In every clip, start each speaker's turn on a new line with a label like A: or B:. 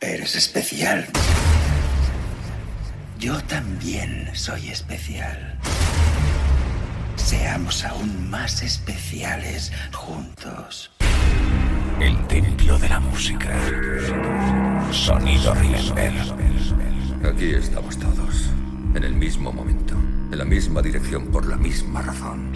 A: Eres especial. Yo también soy especial. Seamos aún más especiales juntos.
B: El templo de la música. Sonido Remember.
C: Aquí estamos todos. En el mismo momento. En la misma dirección por la misma razón.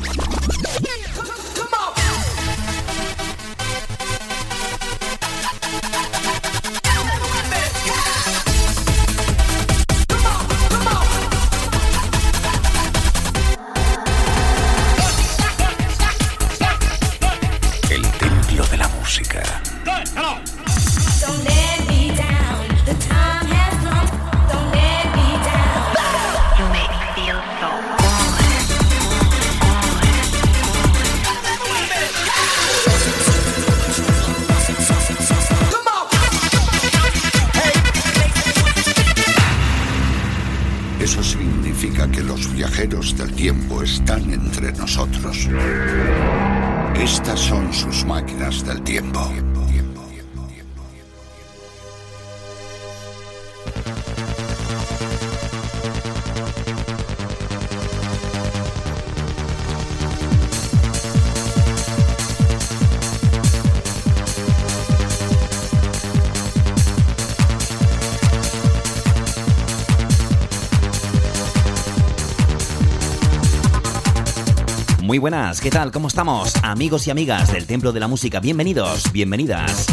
D: Buenas, ¿qué tal? ¿Cómo estamos? Amigos y amigas del Templo de la Música, bienvenidos, bienvenidas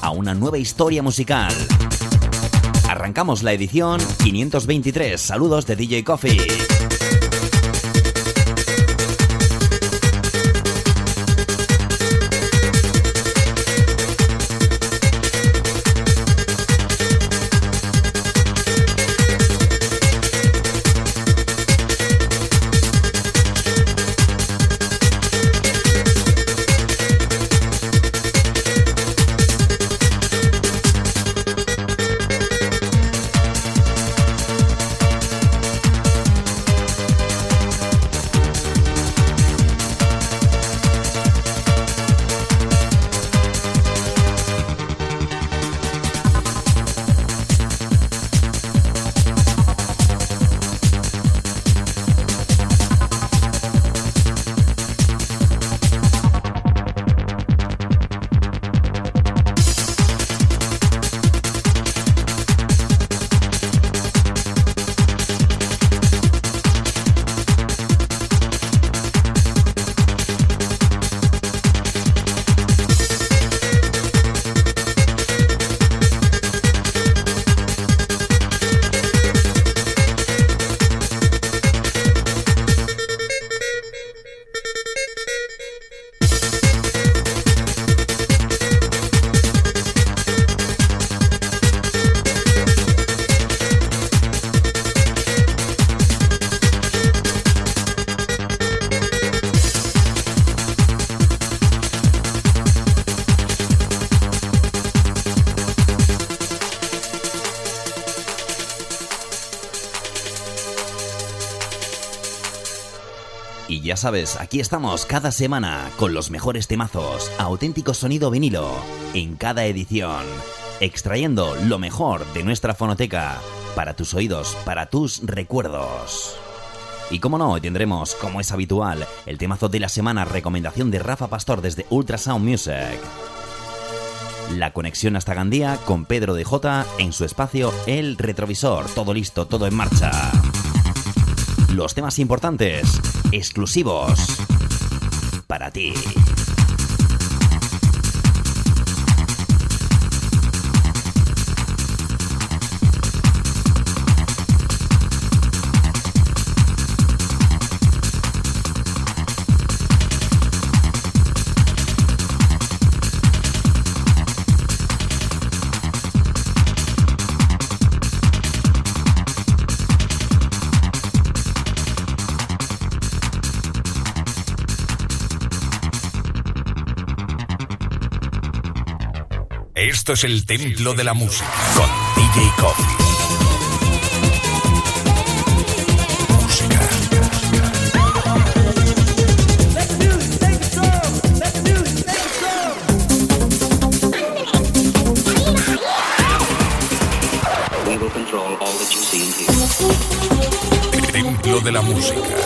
D: a una nueva historia musical. Arrancamos la edición 523. Saludos de DJ Coffee. Y ya sabes, aquí estamos cada semana con los mejores temazos, auténtico sonido vinilo, en cada edición, extrayendo lo mejor de nuestra fonoteca para tus oídos, para tus recuerdos. Y como no, tendremos, como es habitual, el temazo de la semana, recomendación de Rafa Pastor desde Ultrasound Music. La conexión hasta Gandía con Pedro de en su espacio El Retrovisor. Todo listo, todo en marcha. Los temas importantes, exclusivos, para ti.
B: Esto es el templo de la música con DJ Coffee. Templo de la música.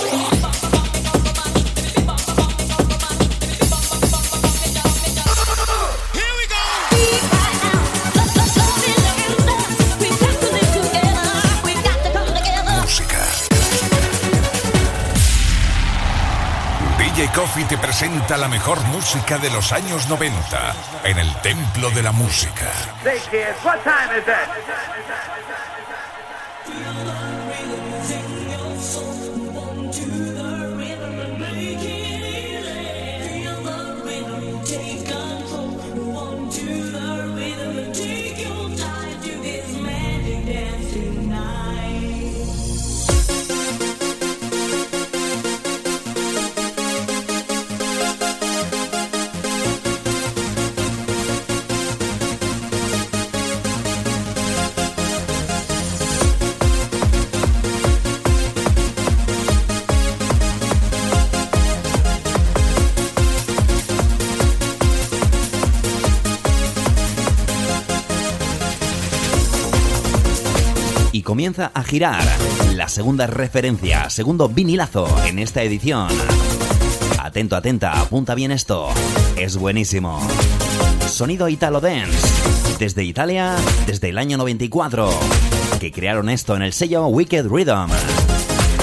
B: Te presenta la mejor música de los años 90 en el Templo de la Música.
D: Comienza a girar la segunda referencia, segundo vinilazo en esta edición. Atento, atenta, apunta bien esto. Es buenísimo. Sonido Italo Dance. Desde Italia, desde el año 94. Que crearon esto en el sello Wicked Rhythm.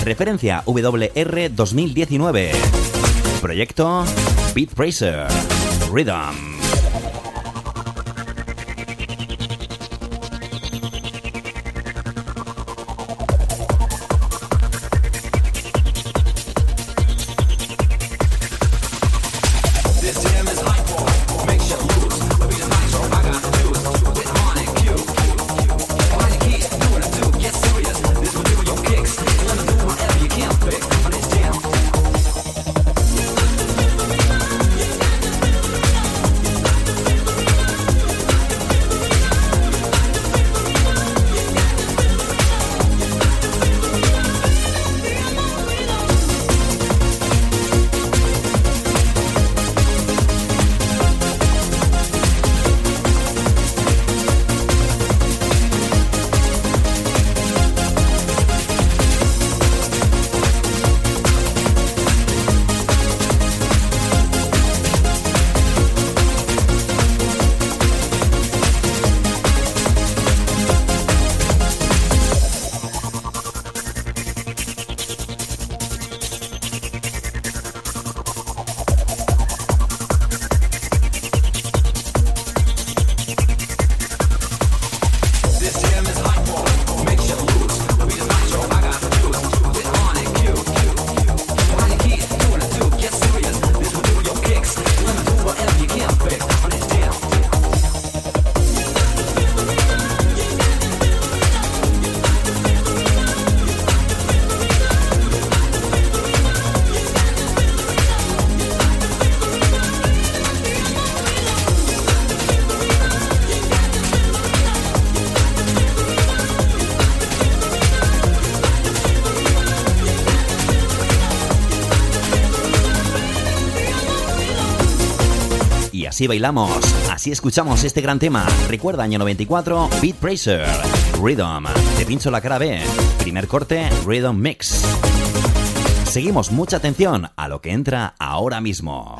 D: Referencia WR 2019. Proyecto Beat Bracer. Rhythm. Así bailamos, así escuchamos este gran tema. Recuerda, año 94, Beat Bracer, Rhythm. Te pincho la cara B. Primer corte, Rhythm Mix. Seguimos mucha atención a lo que entra ahora mismo.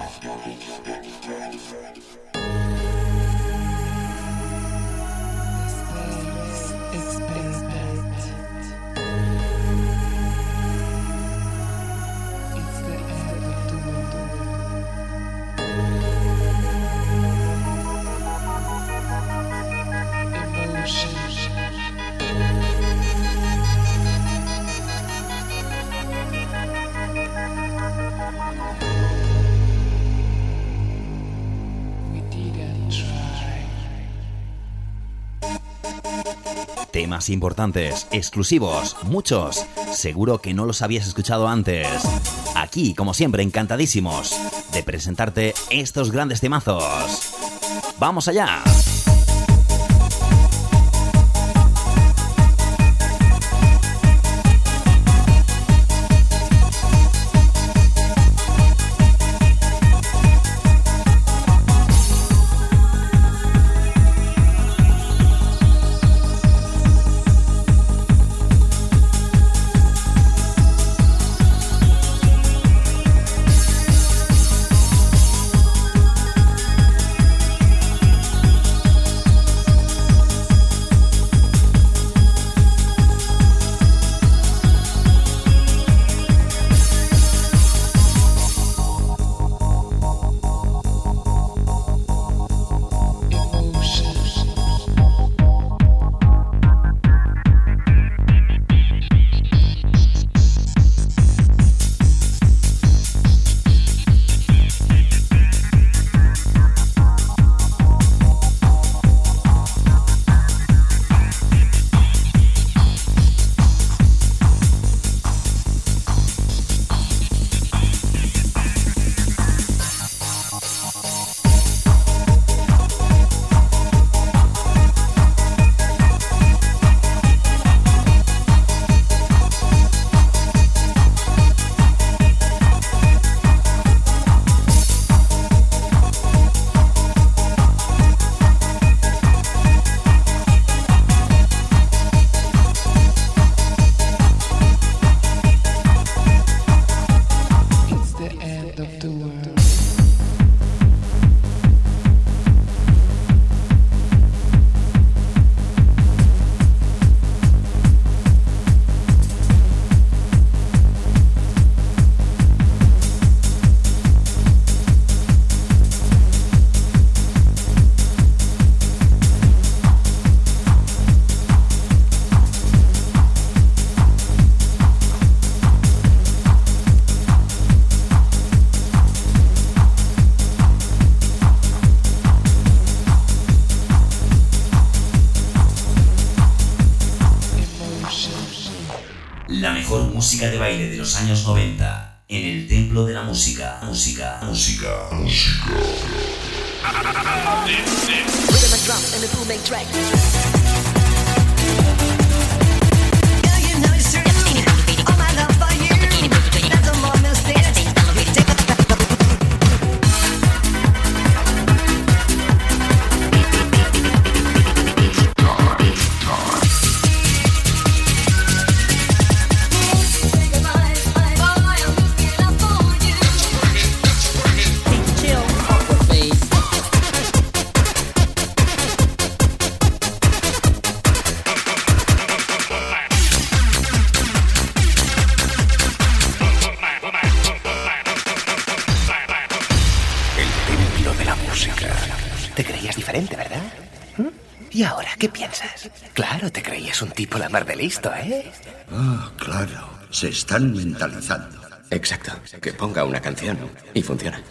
D: Importantes, exclusivos, muchos. Seguro que no los habías escuchado antes. Aquí, como siempre, encantadísimos de presentarte estos grandes temazos. ¡Vamos allá!
E: Años 90
F: ¿Y ahora qué piensas? Claro, te creías un tipo la mar de listo, ¿eh?
G: Ah, claro. Se están mentalizando.
H: Exacto. Que ponga una canción y funciona.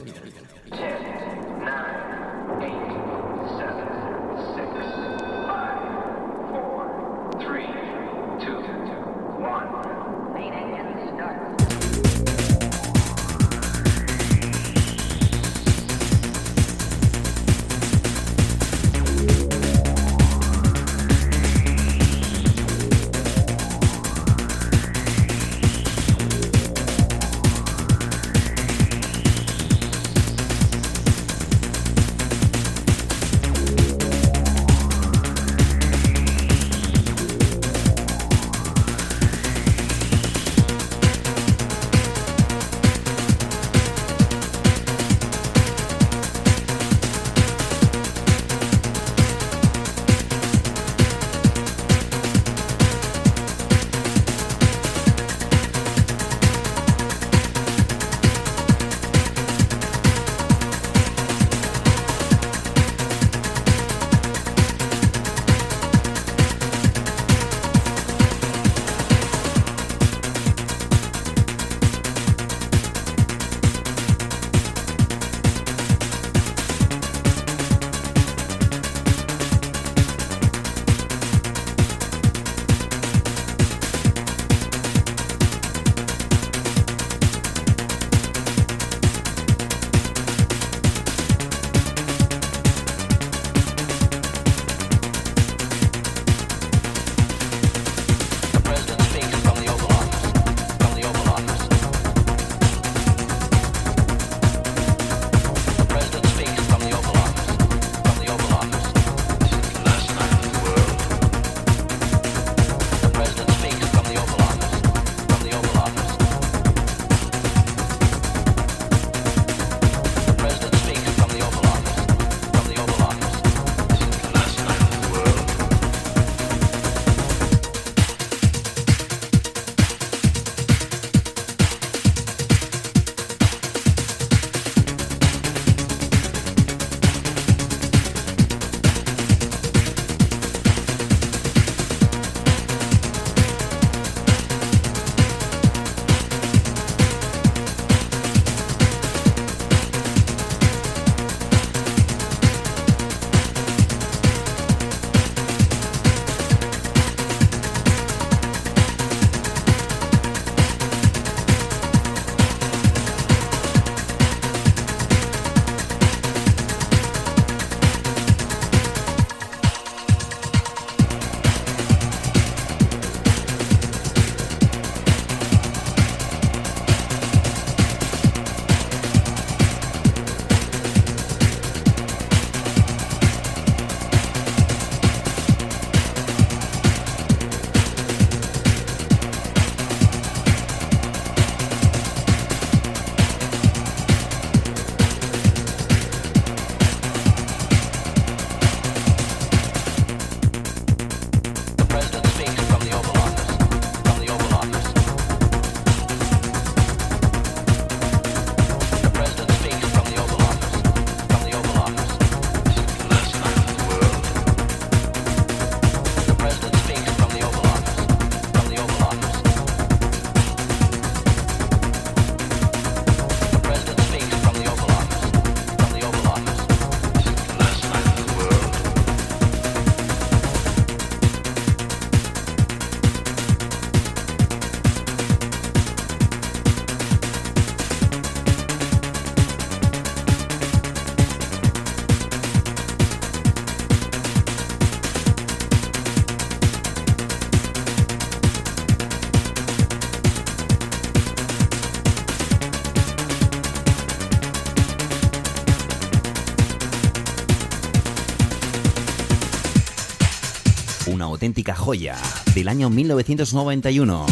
D: Auténtica joya del año 1991,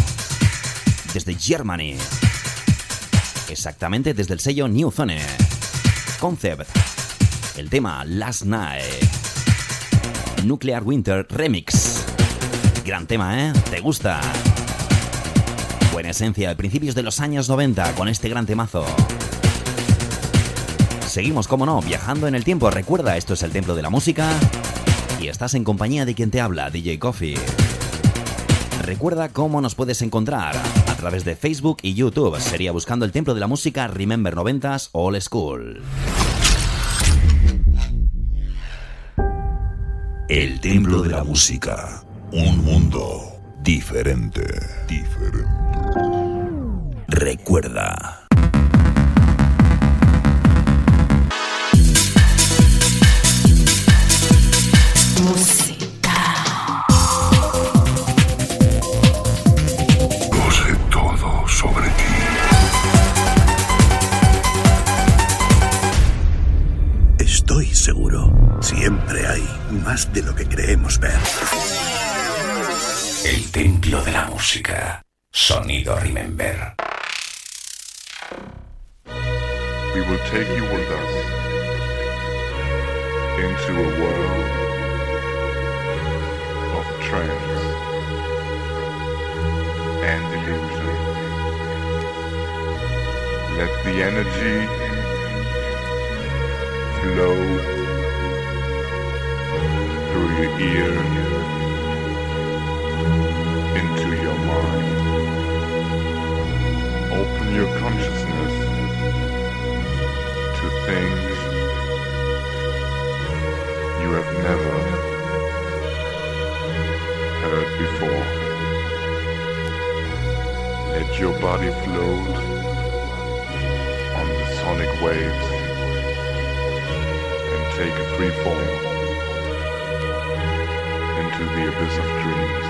D: desde Germany, exactamente desde el sello New Zone. Concept, el tema Last Night, Nuclear Winter Remix. Gran tema, ¿eh? ¿Te gusta? Buena esencia de principios de los años 90 con este gran temazo. Seguimos, como no, viajando en el tiempo. Recuerda, esto es el Templo de la Música y estás en compañía de quien te habla, DJ Coffee. Recuerda cómo nos puedes encontrar a través de Facebook y YouTube. Sería buscando el Templo de la Música Remember 90s All School.
B: El Templo de la Música. Un mundo diferente. Diferente. Recuerda.
I: Sobre ti.
J: Estoy seguro. Siempre hay más de lo que creemos ver.
A: El templo de la música. Sonido Remember.
K: We will take you with us into a world of trance and illusion. Let the energy flow through your ear into your mind. Open your consciousness to things you have never heard before. Let your body float waves and take a free fall into the abyss of dreams.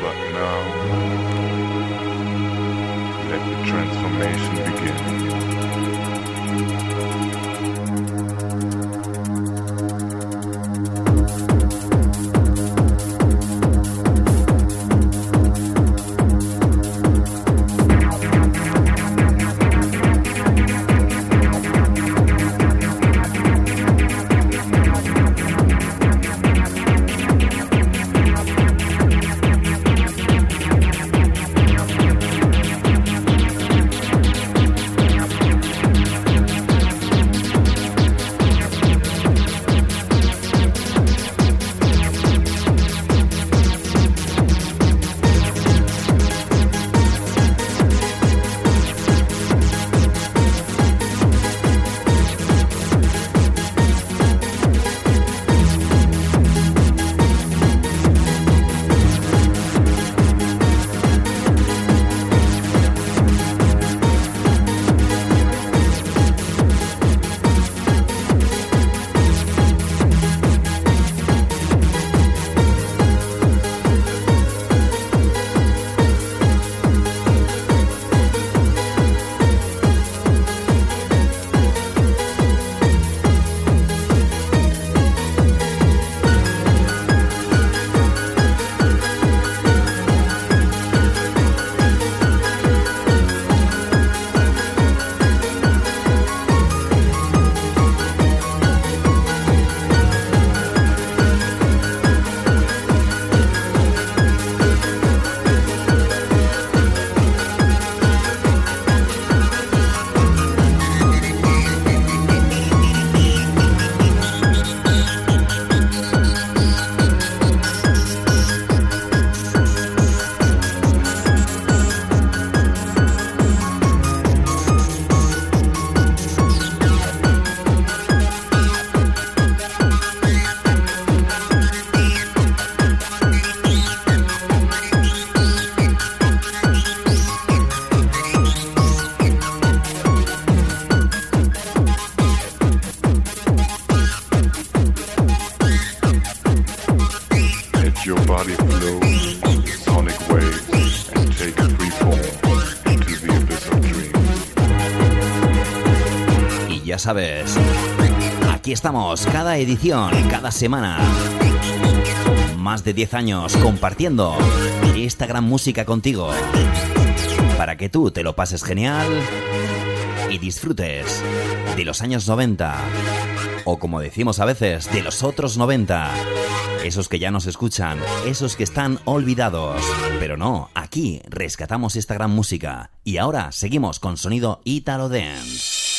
K: But now, let the transformation begin.
D: Sabes, aquí estamos, cada edición, cada semana. Más de 10 años compartiendo esta gran música contigo. Para que tú te lo pases genial y disfrutes de los años 90. O como decimos a veces, de los otros 90. Esos que ya nos escuchan, esos que están olvidados. Pero no, aquí rescatamos esta gran música. Y ahora seguimos con sonido Italo Dance.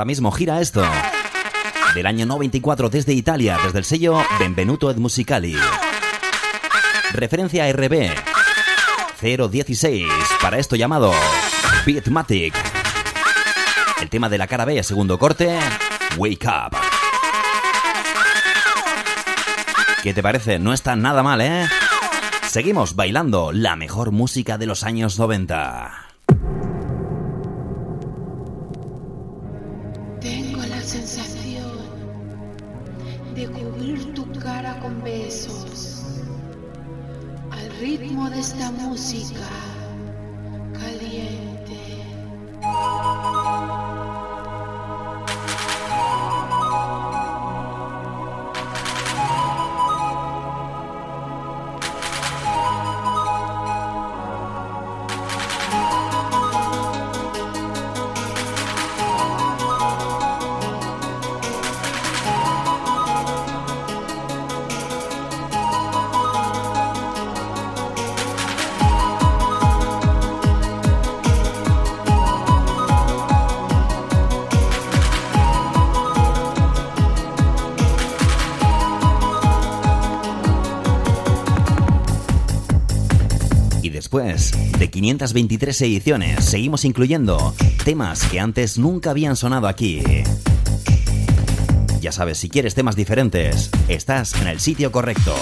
D: Ahora mismo gira esto. Del año 94 desde Italia, desde el sello Benvenuto et Musicali. Referencia RB 016 para esto llamado Beatmatic. El tema de la cara B, segundo corte, Wake Up. ¿Qué te parece? No está nada mal, ¿eh? Seguimos bailando la mejor música de los años 90.
L: Ritmo de esta música caliente.
D: 523 ediciones, seguimos incluyendo temas que antes nunca habían sonado aquí. Ya sabes, si quieres temas diferentes, estás en el sitio correcto.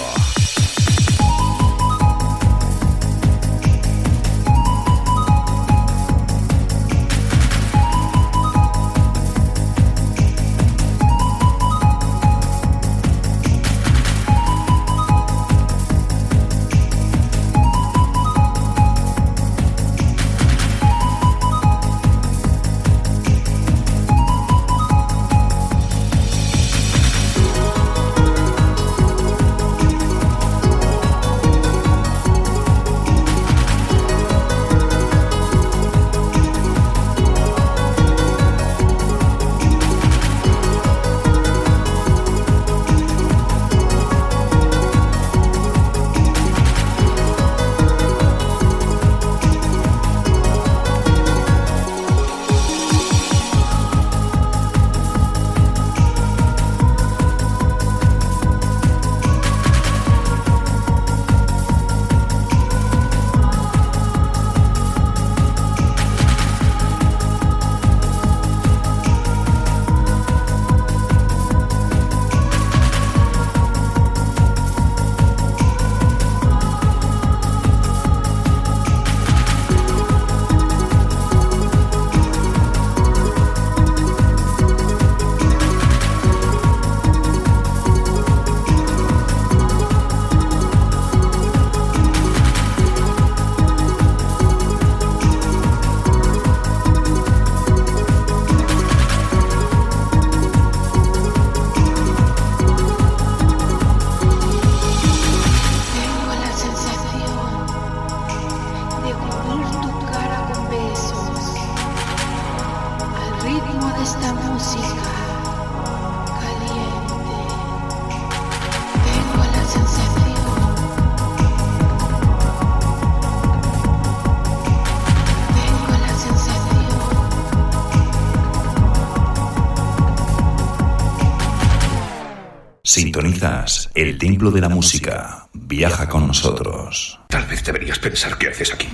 M: Sintonizas el templo de la música. Viaja con nosotros.
J: Tal vez deberías pensar qué haces aquí.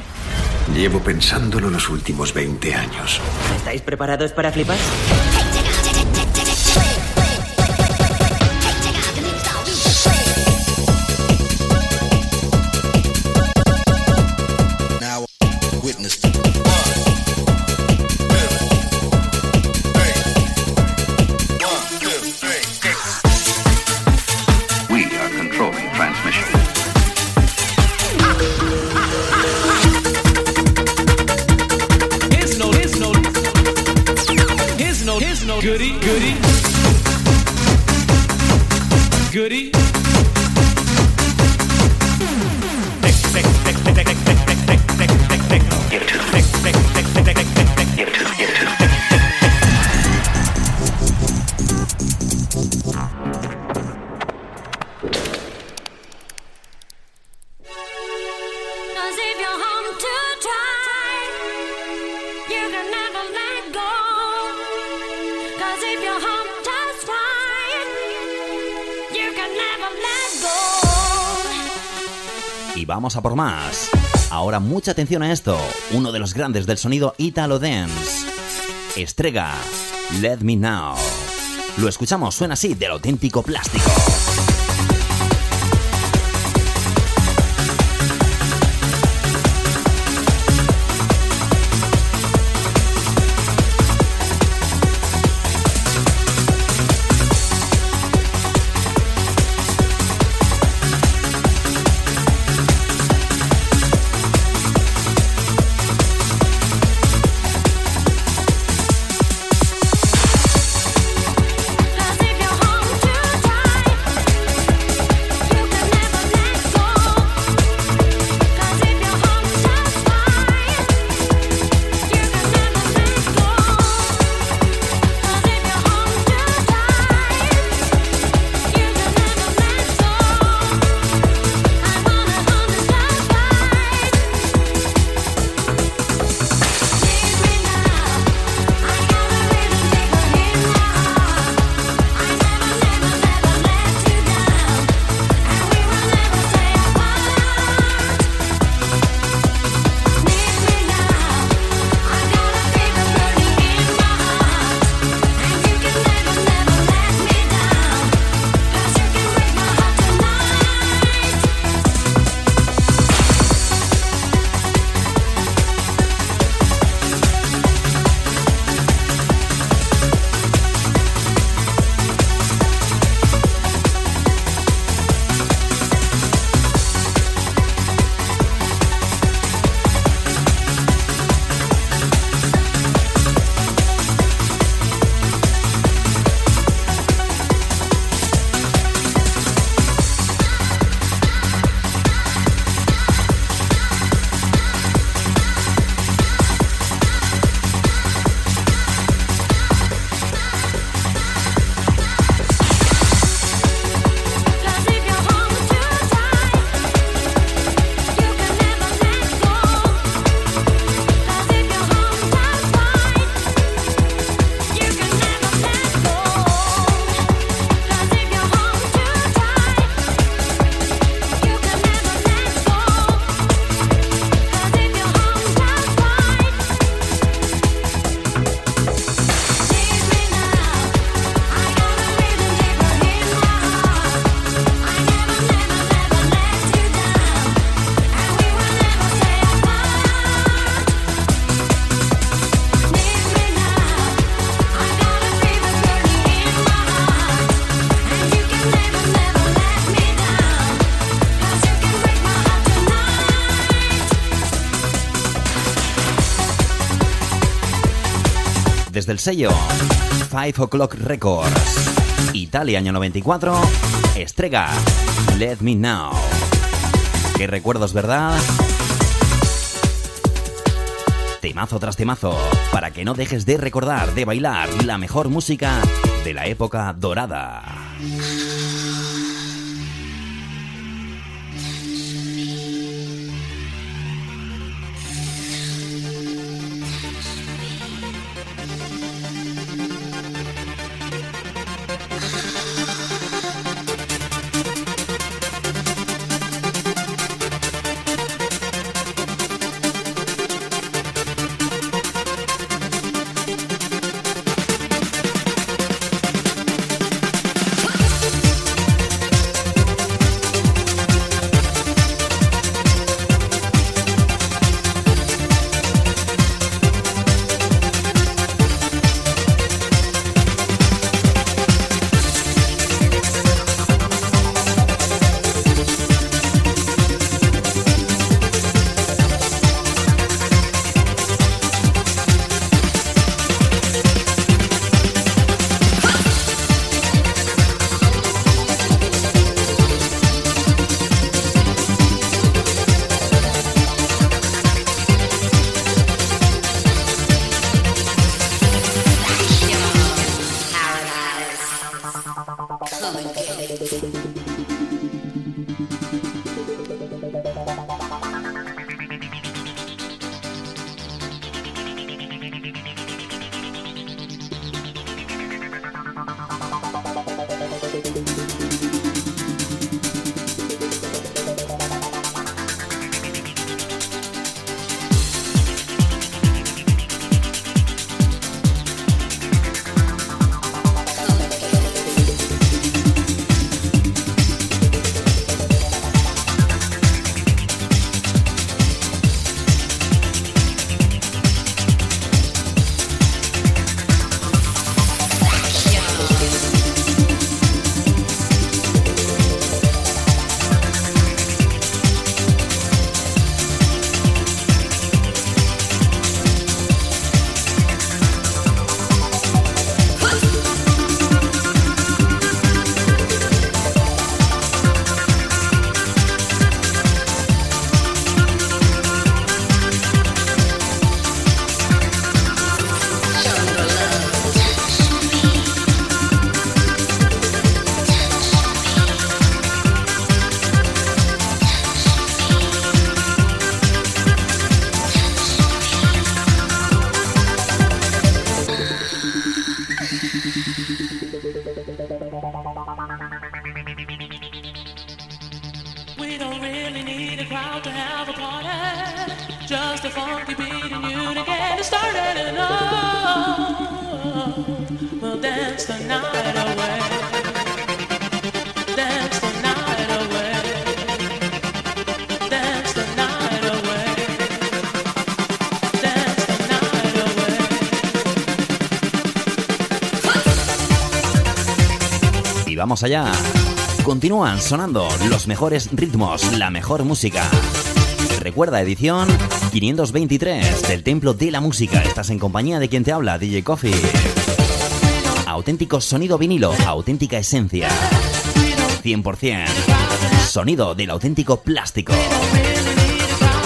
J: Llevo pensándolo los últimos 20 años.
B: ¿Estáis preparados para flipar?
D: Por más. Ahora mucha atención a esto. Uno de los grandes del sonido Italo Dance. Estrega, Let Me Now. Lo escuchamos, suena así del auténtico plástico. Desde el sello Five O'Clock Records. Italia año 94, Estrega, Let Me Now. Qué recuerdos, ¿verdad? Temazo tras temazo, para que no dejes de recordar, de bailar la mejor música de la época dorada.
N: We don't really need a crowd to have a party. Just a funky beat and you to get it started. And oh, we'll dance the night away. Dance the night away. Dance the night away. Dance the night away.
D: Y vamos allá. Continúan sonando los mejores ritmos, la mejor música. Recuerda, edición 523 del Templo de la Música. Estás en compañía de quien te habla, DJ Coffee. Auténtico sonido vinilo, auténtica esencia. 100%. Sonido del auténtico plástico.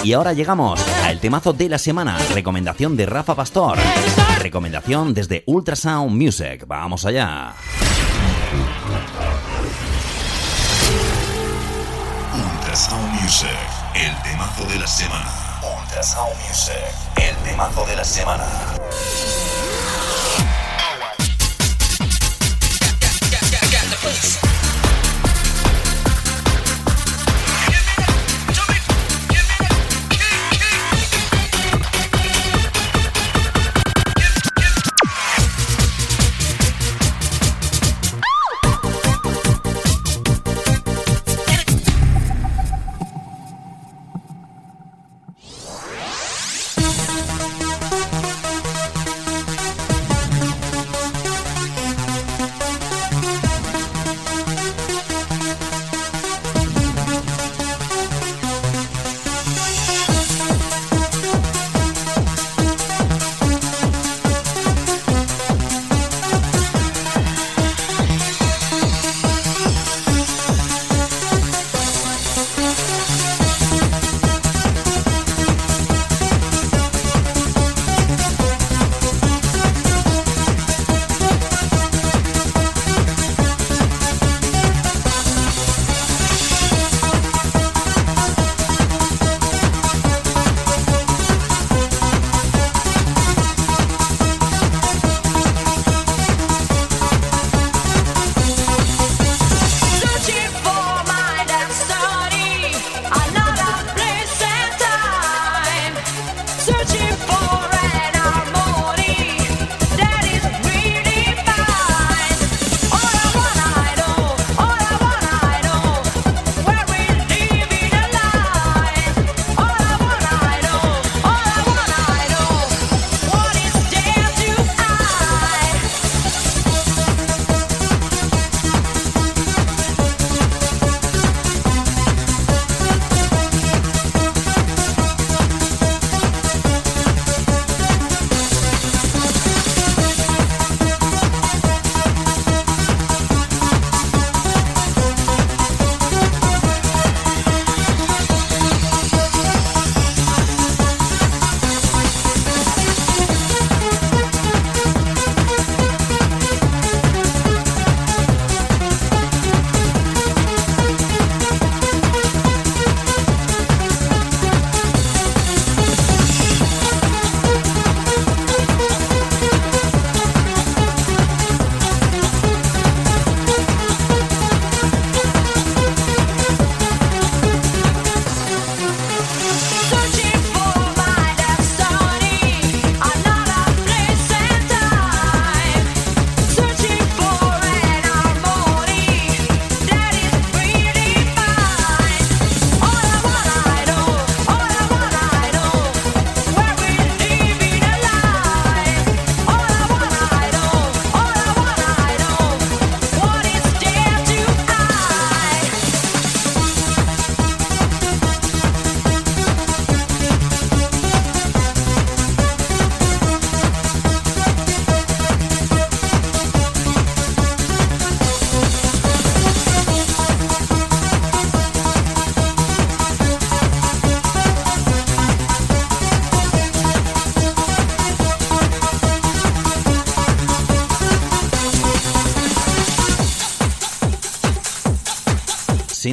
D: Y ahora llegamos al temazo de la semana. Recomendación de Rafa Pastor. Recomendación desde Ultrasound Music. Vamos allá.
O: Music, el temazo de la semana. Ultrasound Music, el temazo de la semana.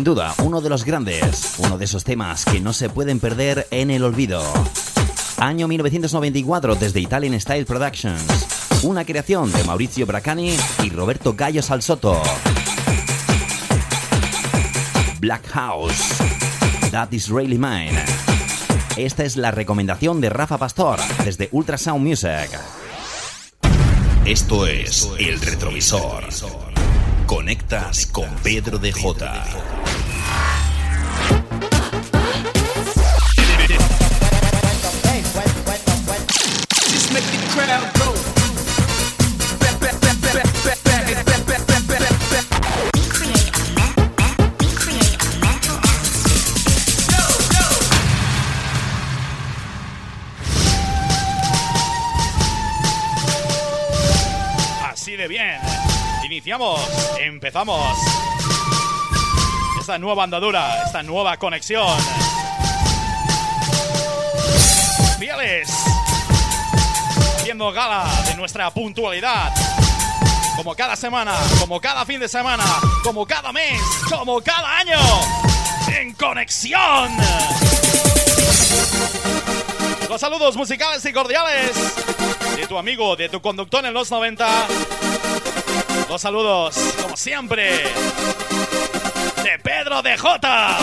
D: Duda, uno de los grandes, uno de esos temas que no se pueden perder en el olvido. Año 1994 desde Italian Style Productions. Una creación de Maurizio Bracani y Roberto Gallo Salsoto. Black House. That is really mine. Esta es la recomendación de Rafa Pastor desde Ultrasound Music.
B: Esto es El Retrovisor. Conectas con Pedro de J.
P: Bien. Iniciamos, empezamos. Esta nueva andadura, esta nueva conexión. Fieles. Haciendo gala de nuestra puntualidad. Como cada semana, como cada fin de semana, como cada mes, como cada año. En conexión. Los saludos musicales y cordiales de tu amigo, de tu conductor en los 90. Los saludos, como siempre, de Pedro de J.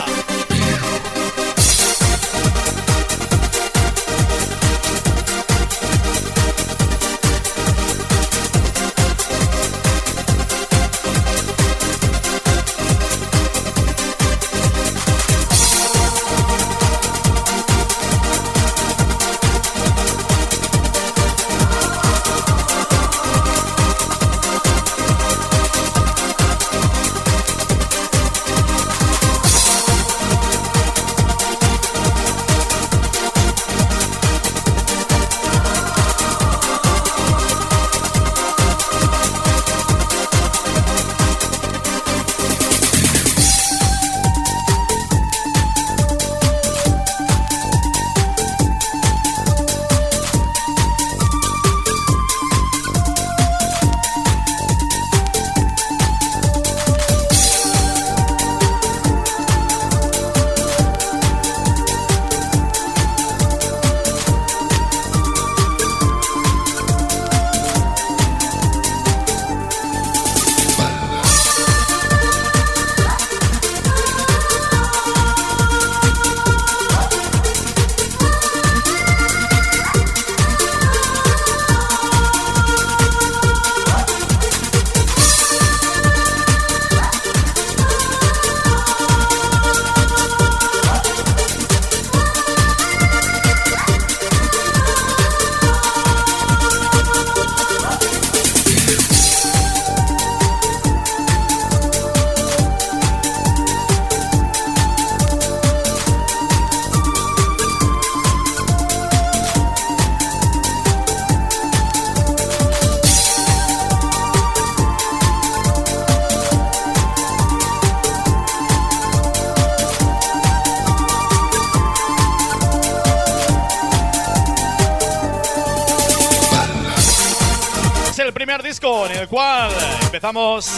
P: empezamos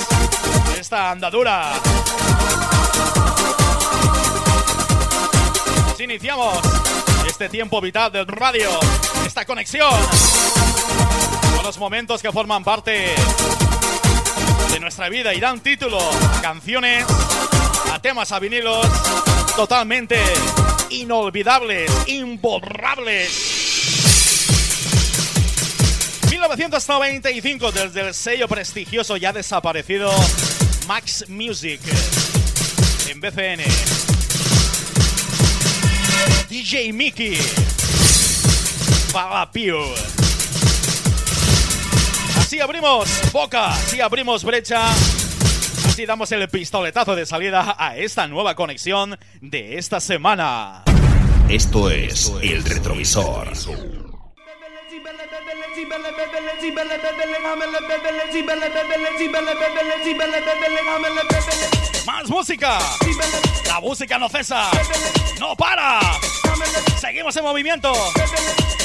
P: esta andadura. Iniciamos este tiempo vital del radio, esta conexión con los momentos que forman parte de nuestra vida y dan título a canciones, a temas, a vinilos totalmente inolvidables, imborrables. 1995 desde el sello prestigioso ya desaparecido Max Music en BCN. DJ Mickey. Pagapio. Así abrimos boca, así abrimos brecha. Así damos el pistoletazo de salida a esta nueva conexión de esta semana.
B: Esto es El Retrovisor.
P: Más música. La música no cesa. No para. Seguimos en movimiento.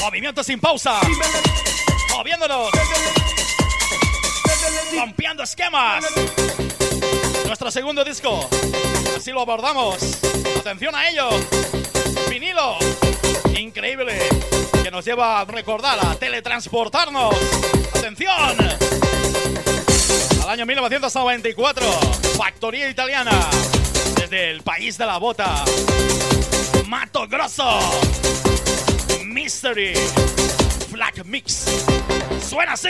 P: Movimiento sin pausa. Moviéndonos. Rompiendo esquemas. Nuestro segundo disco. así lo abordamos. Atención a ello. Vinilo. Increíble. Nos lleva a recordar, a teletransportarnos. Atención. Al año 1994. Factoría italiana. Desde el país de la bota. Mato Grosso. Mystery. Black Mix. Suena así.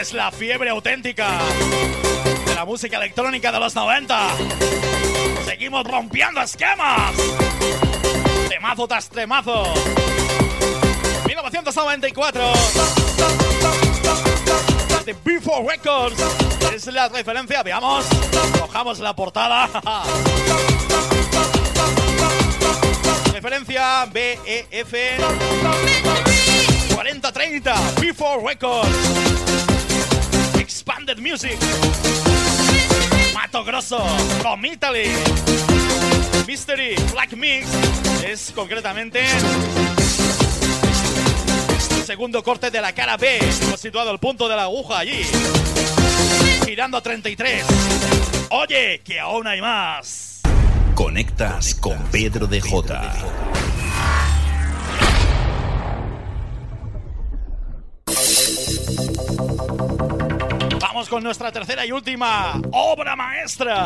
P: Es la fiebre auténtica de la música electrónica de los 90. Seguimos rompiendo esquemas. Temazo tras temazo. 1994. De Before Records. Es la referencia, veamos. Cojamos la portada. referencia BEF 4030 Before Records Music. Mato Grosso From Mystery Black Mix es concretamente segundo corte de la cara B. Hemos situado el punto de la aguja allí. Girando a 33 oye que aún hay más.
D: Conectas con Pedro de J.
P: Con nuestra tercera y última obra maestra.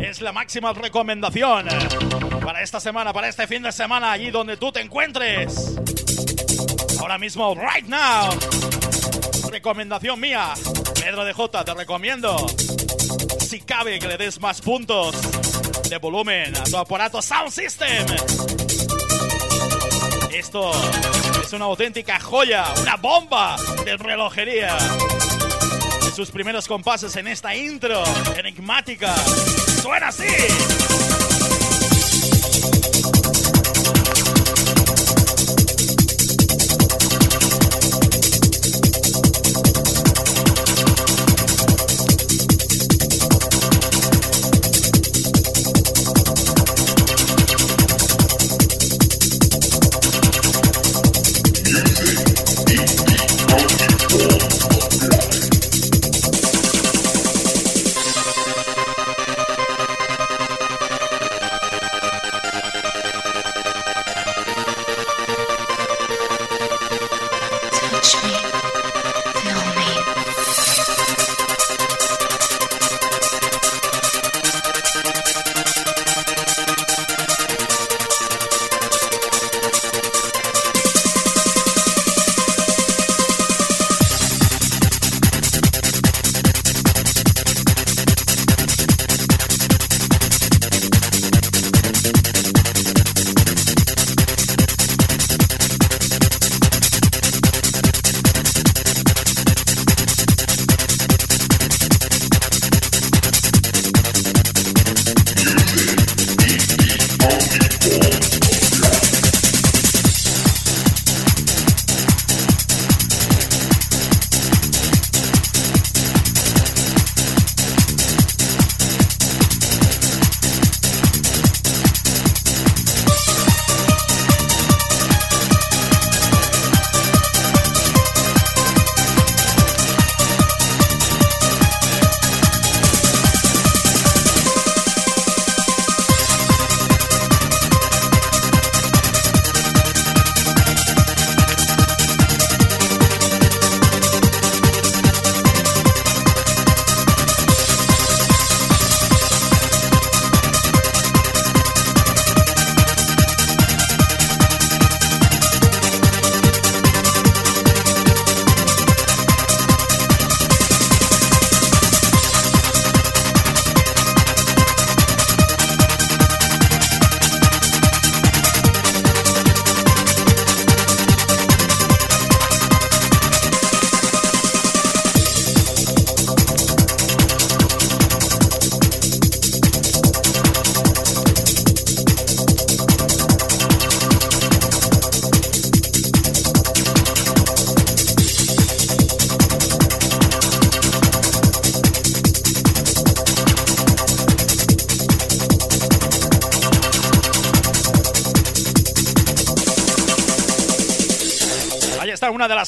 P: Es la máxima recomendación para esta semana, para este fin de semana, allí donde tú te encuentres. Ahora mismo, right now. Recomendación mía, Pedro de J, te recomiendo. Si cabe que le des más puntos de volumen a tu aparato Sound System. Esto es una auténtica joya, una bomba de relojería. Sus primeros compases en esta intro enigmática. Suena así.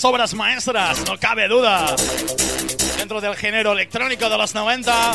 P: Obras maestras, no cabe duda. Dentro del género electrónico de los 90.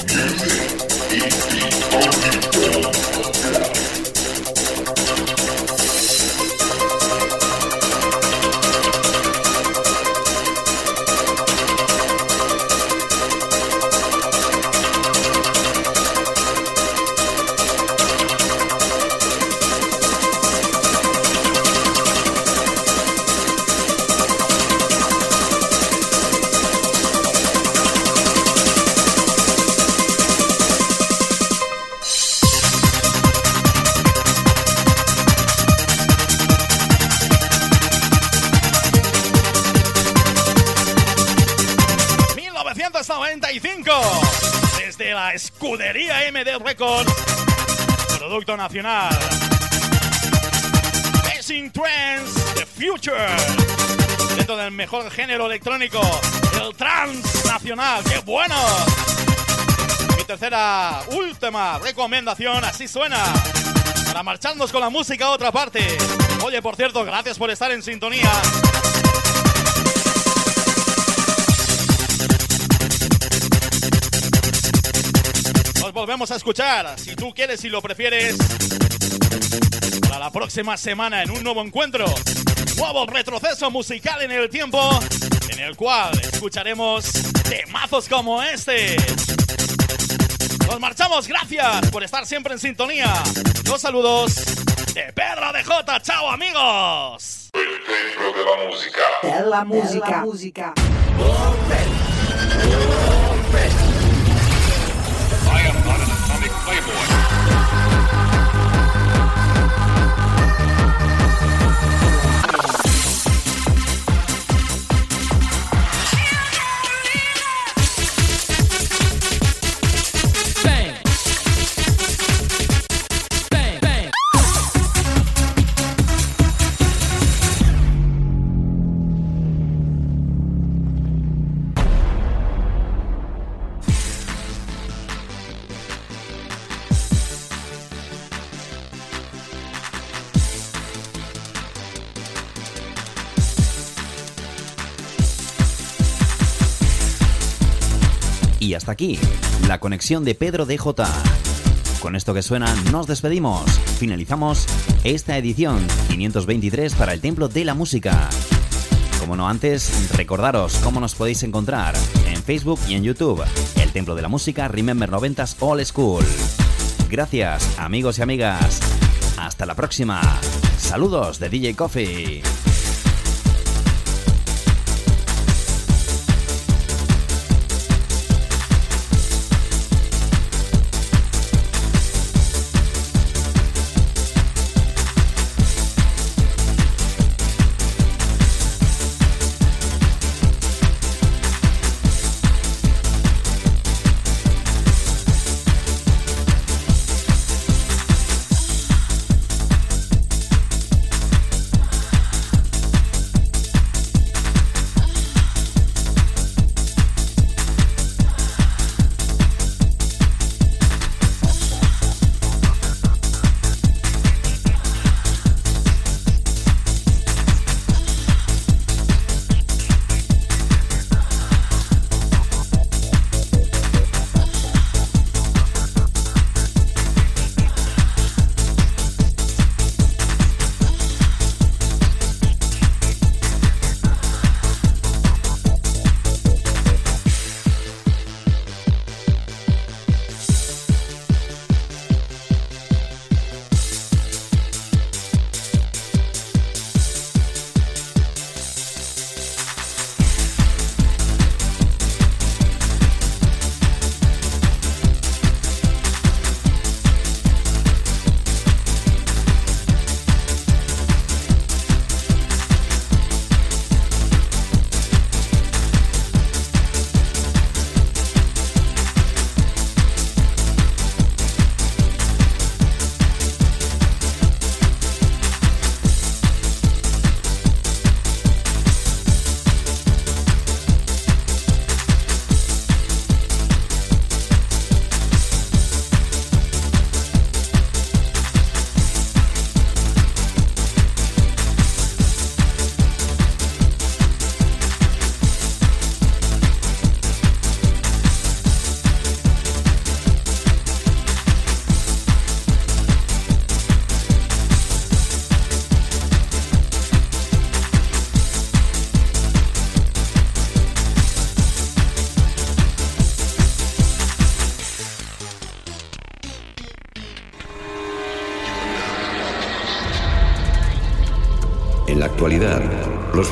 P: Escudería MD Records, producto nacional. Facing Trends, The Future, dentro del mejor género electrónico, el trans nacional, ¡qué bueno! Mi tercera, última recomendación, así suena. Para marcharnos con la música a otra parte. Oye, por cierto, gracias por estar en sintonía. Volvemos a escuchar, si tú quieres y lo prefieres, para la próxima semana en un nuevo encuentro, nuevo retroceso musical en el tiempo, en el cual escucharemos temazos como este. Nos marchamos, gracias por estar siempre en sintonía. Los saludos de Pedro de J. Chao, amigos.
B: Templo de la música.
Q: Bella musica. musica.
B: I
D: hasta aquí, la conexión de Pedro DJ. Con esto que suena, nos despedimos. Finalizamos esta edición 523 para el Templo de la Música. Como no antes, recordaros cómo nos podéis encontrar en Facebook y en YouTube. El Templo de la Música Remember 90s All School. Gracias, amigos y amigas. Hasta la próxima. Saludos de DJ Coffee.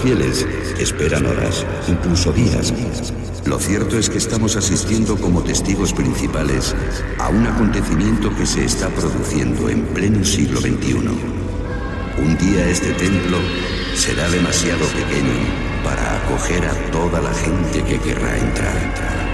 G: Fieles esperan horas, incluso días. Lo cierto es que estamos asistiendo como testigos principales a un acontecimiento que se está produciendo en pleno siglo XXI. Un día este templo será demasiado pequeño para acoger a toda la gente que querrá entrar.